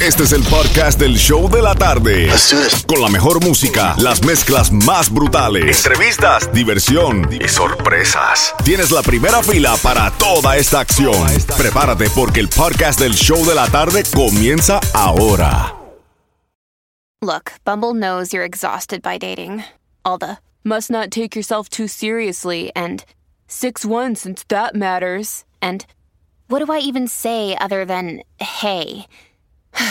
Este es el podcast del show de la tarde. Con la mejor música, las mezclas más brutales, entrevistas, diversión y sorpresas. Tienes la primera fila para toda esta acción. Prepárate porque el podcast del show de la tarde comienza ahora. Look, Bumble knows you're exhausted by dating. All the must not take yourself too seriously and 6 1 since that matters. And what do I even say other than hey?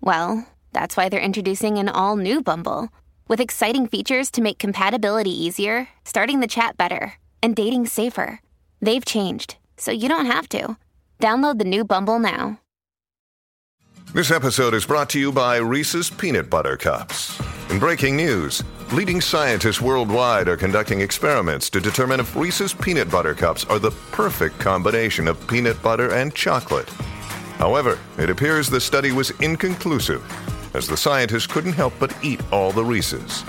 well, that's why they're introducing an all new Bumble with exciting features to make compatibility easier, starting the chat better, and dating safer. They've changed, so you don't have to. Download the new Bumble now. This episode is brought to you by Reese's Peanut Butter Cups. In breaking news, leading scientists worldwide are conducting experiments to determine if Reese's Peanut Butter Cups are the perfect combination of peanut butter and chocolate. However, it appears the study was inconclusive, as the scientists couldn't help but eat all the Reese's.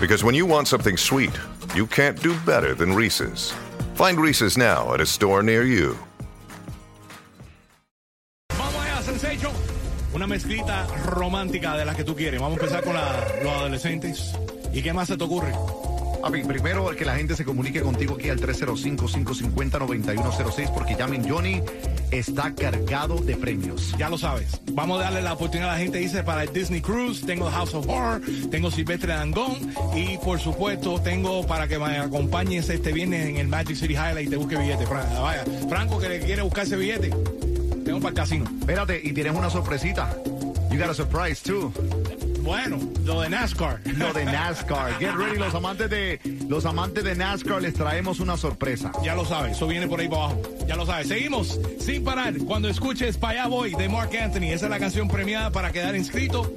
Because when you want something sweet, you can't do better than Reese's. Find Reese's now at a store near you. Vamos allá, Sensation. Una mezclita romántica de las que tú quieres. Vamos a empezar con la- los adolescentes. ¿Y qué más se te ocurre? Papi, primero que la gente se comunique contigo aquí al 305-550-9106 porque llamen Johnny está cargado de premios. Ya lo sabes. Vamos a darle la oportunidad a la gente. Dice para el Disney Cruise, tengo House of Horror, tengo Silvestre Dangón y por supuesto tengo para que me acompañes este viernes en el Magic City Highlight y te busque billete. Vaya, Franco que le quiere buscar ese billete. Tengo para el casino. Espérate, y tienes una sorpresita. You got a surprise too. Bueno, lo de NASCAR. Lo de NASCAR. Get ready, los amantes de los amantes de NASCAR les traemos una sorpresa. Ya lo sabes, eso viene por ahí para abajo. Ya lo sabes. Seguimos sin parar. Cuando escuches Pa' allá voy de Mark Anthony, esa es la canción premiada para quedar inscrito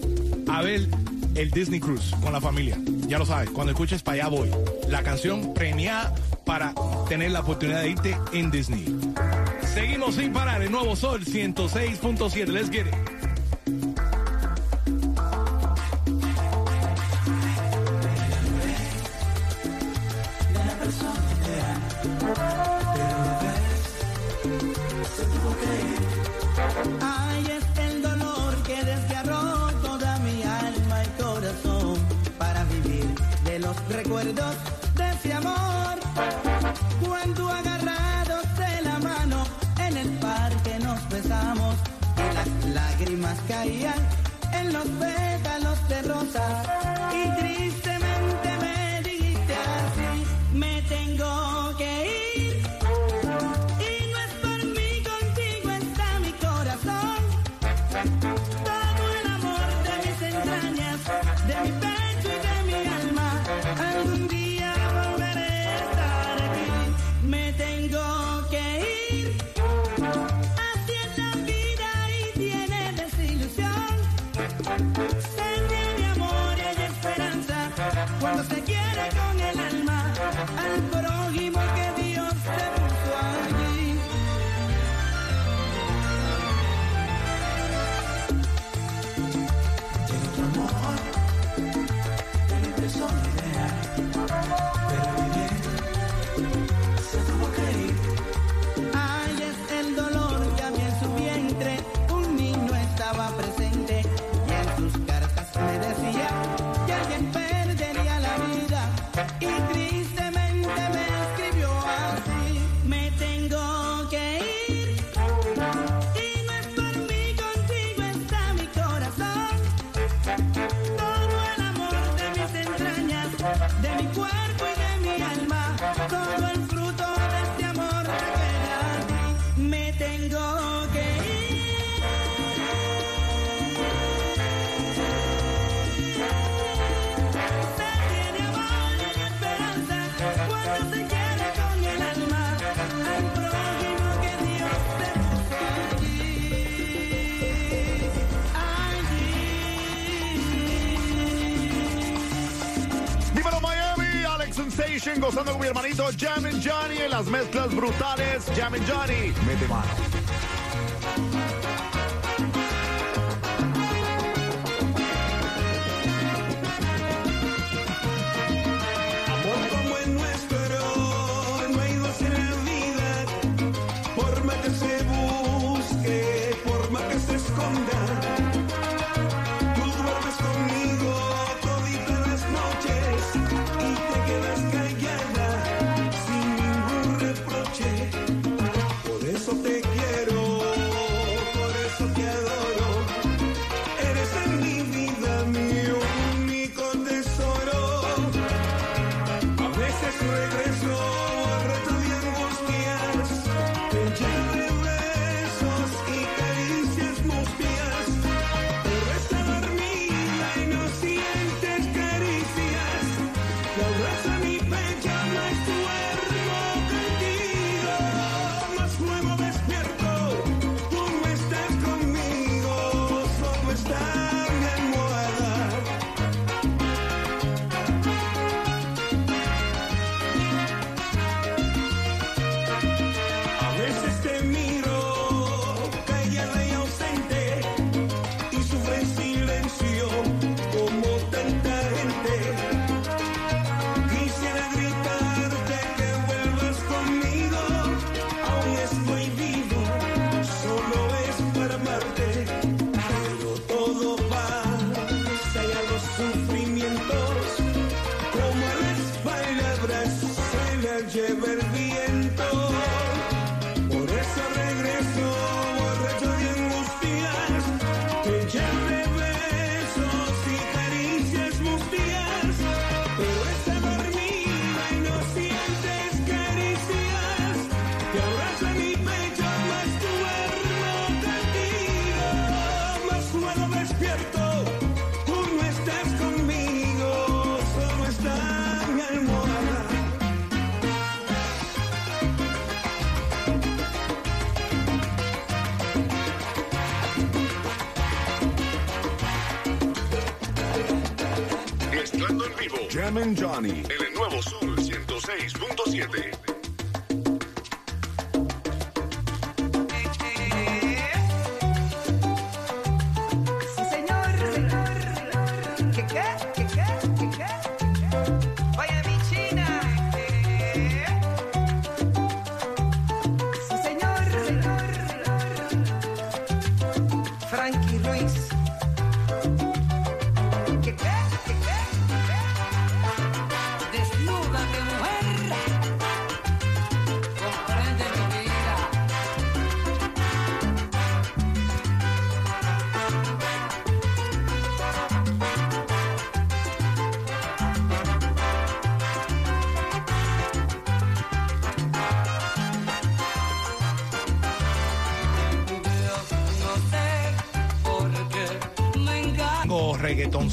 a ver el Disney Cruise con la familia. Ya lo sabes, cuando escuches Pa' allá voy, la canción premiada para tener la oportunidad de irte en Disney. Seguimos sin parar. El nuevo Sol 106.7. Let's get it. Lágrimas caían en los pétalos de rosa y tristemente and but I de mi cuerpo Sensation gozando con mi hermanito Jam Johnny en las mezclas brutales. Jam Johnny, mete mano. Despierto, tú no estás conmigo, solo está mi almohada. Mezclando en vivo. Jam and Johnny. En el nuevo Sol 106.7.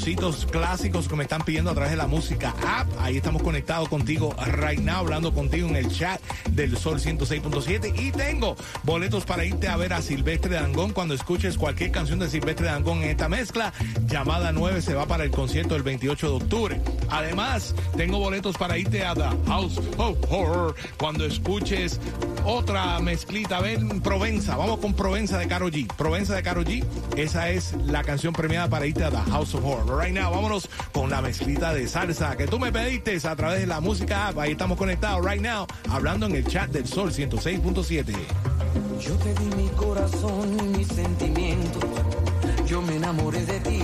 reggaetoncitos clásicos que me están pidiendo a través de la música app. Ahí estamos conectados contigo right now, hablando contigo en el chat del Sol 106.7. Y tengo boletos para irte a ver a Silvestre Dangón cuando escuches cualquier canción de Silvestre Dangón en esta mezcla. Llamada 9 se va para el concierto del 28 de octubre. Además, tengo boletos para irte a The House of Horror cuando escuches otra mezclita. A ver, Provenza. Vamos con Provenza de Caro G. Provenza de Caro G. Esa es la canción premiada para irte a The House of Horror. Right now, vámonos con la mezclita de salsa que tú me pediste a través de la música app. Ahí estamos conectados right now, hablando en el chat del Sol 106.7. Yo te di mi corazón y mis sentimientos. Yo me enamoré de ti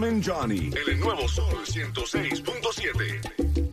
El nuevo Sol 106.7.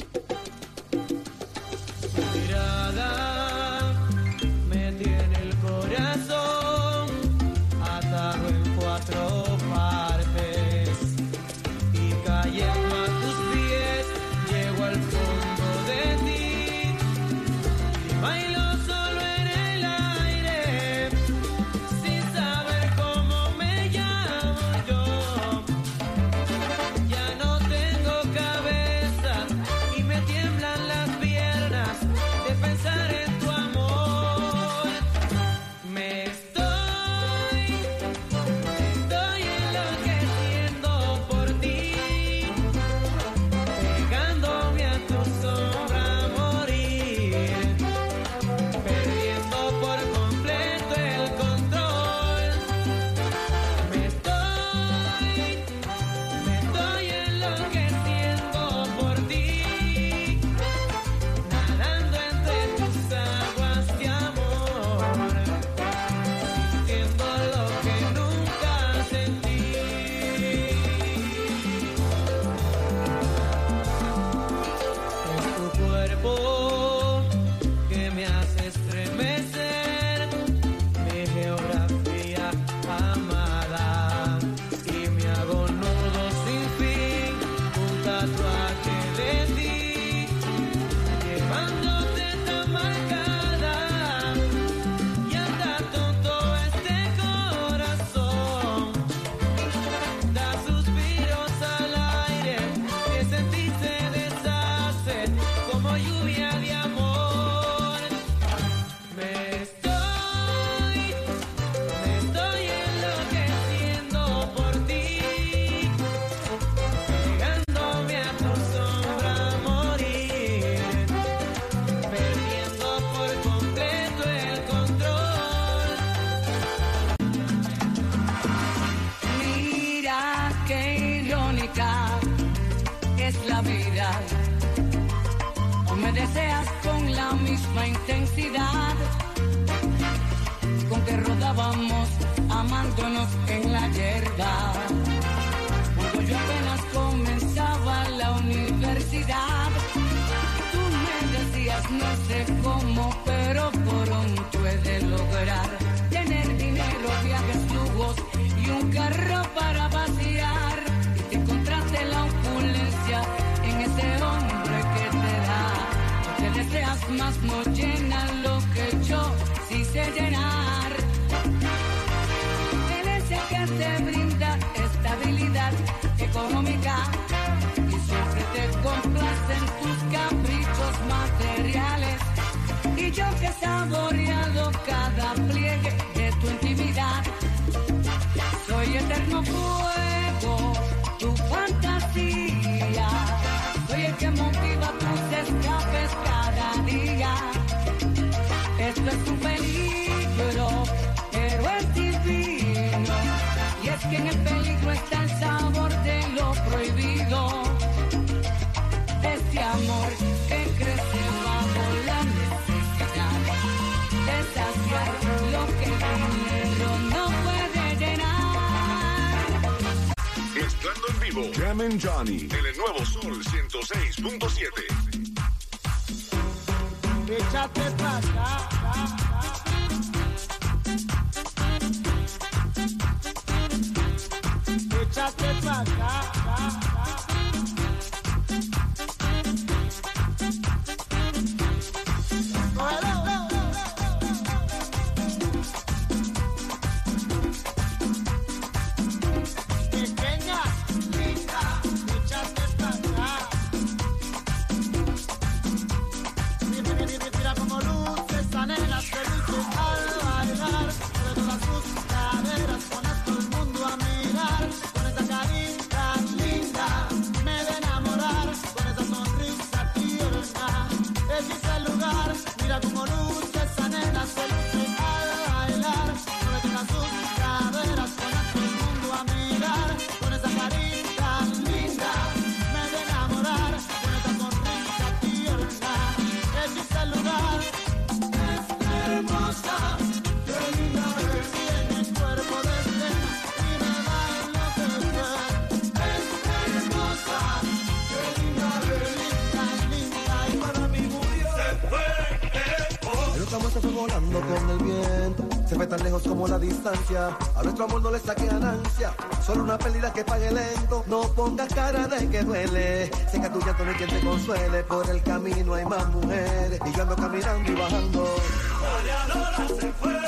con que rodábamos amándonos en la hierba. Cuando yo apenas comenzaba la universidad, tú me decías no sé cómo, pero pronto he de lograr tener dinero, viajes, lujos y un carro para vaciar. Y te encontraste la opulencia en ese hombre que te da, no te deseas más noche mezcla es un peligro, pero es divino. Y es que en el peligro está el sabor de lo prohibido. Este amor que crece bajo la necesidad. De saciar lo que el dinero no puede llenar. Estando en vivo, Jam Johnny. En el nuevo Sol 106.7 échate para acá. Se fue tan lejos como la distancia. A nuestro amor no le saque ganancia. Solo una pérdida que pague lento. No pongas cara de que duele. Seca tu llanto, no quien te consuele. Por el camino hay más mujeres. Y yo ando caminando y bajando. Dígale,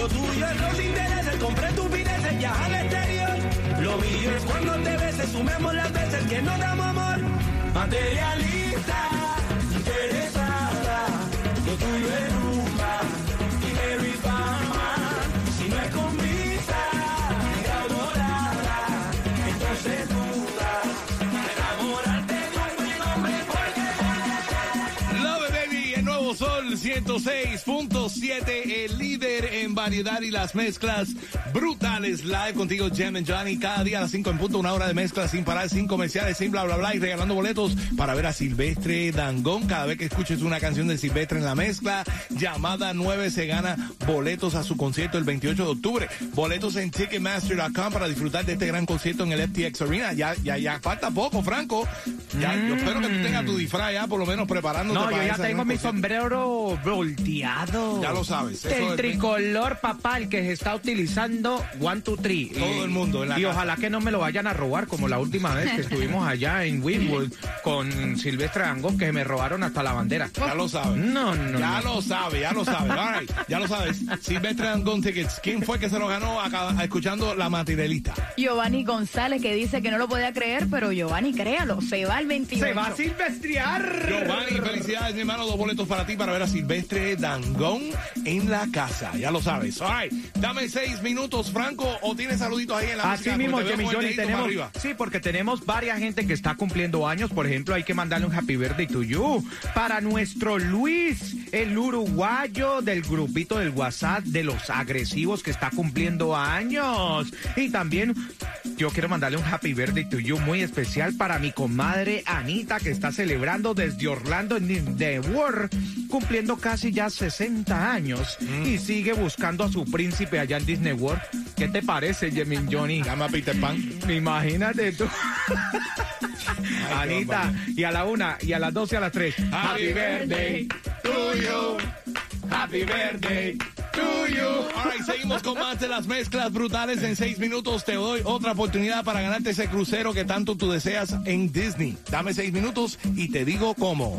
Lo tuyo es los intereses, compré estupideces, viaja al exterior. Lo mío es cuando te beses, sumemos las veces que no damos amor. Materialista, 106.7, el líder en variedad y las mezclas brutales. Live contigo, Jem and Johnny, cada día a las 5 en punto, una hora de mezcla sin parar, sin comerciales, sin bla, bla, bla, y regalando boletos para ver a Silvestre Dangón. Cada vez que escuches una canción de Silvestre en la mezcla, llamada 9 se gana boletos a su concierto el 28 de octubre. Boletos en Ticketmaster.com para disfrutar de este gran concierto en el FTX Arena. Ya, ya, ya falta poco, Franco. Ya, yo espero que tú tengas tu disfraz ya, por lo menos preparándote No, para yo ya tengo mi concierto. sombrero volteado. Ya lo sabes, eso El tricolor, papá, el que se está utilizando One, Two, Three. Todo Y- el mundo en la Y casa. ojalá que no me lo vayan a robar como la última vez que estuvimos allá en Winwood con Silvestre Dangón, que me robaron hasta la bandera. Ya lo sabes. No, no, Ya no. lo sabe, ya lo sabe. All right, ya lo sabes. Silvestre Dangón Tickets. ¿Quién fue que se lo ganó acá- escuchando la materialista? Giovanni González que dice que no lo podía creer, pero Giovanni, créalo, se va el 28. Se va a silvestrear. Giovanni, felicidades, mi hermano. Dos boletos para ti para ver a Silvestre Dangón en la casa. Ya lo sabes. All right, dame seis minutos, Franco, o tienes saluditos ahí en la Así música? mismo, Jimmy Johnny, tenemos, arriba. sí, porque tenemos varias gente que está cumpliendo años. Por ejemplo, hay que mandarle un happy birthday to you para nuestro Luis, el uruguayo del grupito del WhatsApp de los agresivos que está cumpliendo años. Y también yo quiero mandarle un happy birthday to you muy especial para mi comadre Anita que está celebrando desde Orlando en Disney World, cumpliendo casi ya 60 años y sigue buscando a su príncipe allá en Disney World. ¿Qué te parece, Jemin Johnny? Llama Peter Pan. Imagínate tú. Anita, y a la una, y a las dos y a las tres. Happy birthday to you. Happy birthday to seguimos con más de las mezclas brutales. En seis minutos te doy otra oportunidad para ganarte ese crucero que tanto tú deseas en Disney. Dame seis minutos y te digo cómo.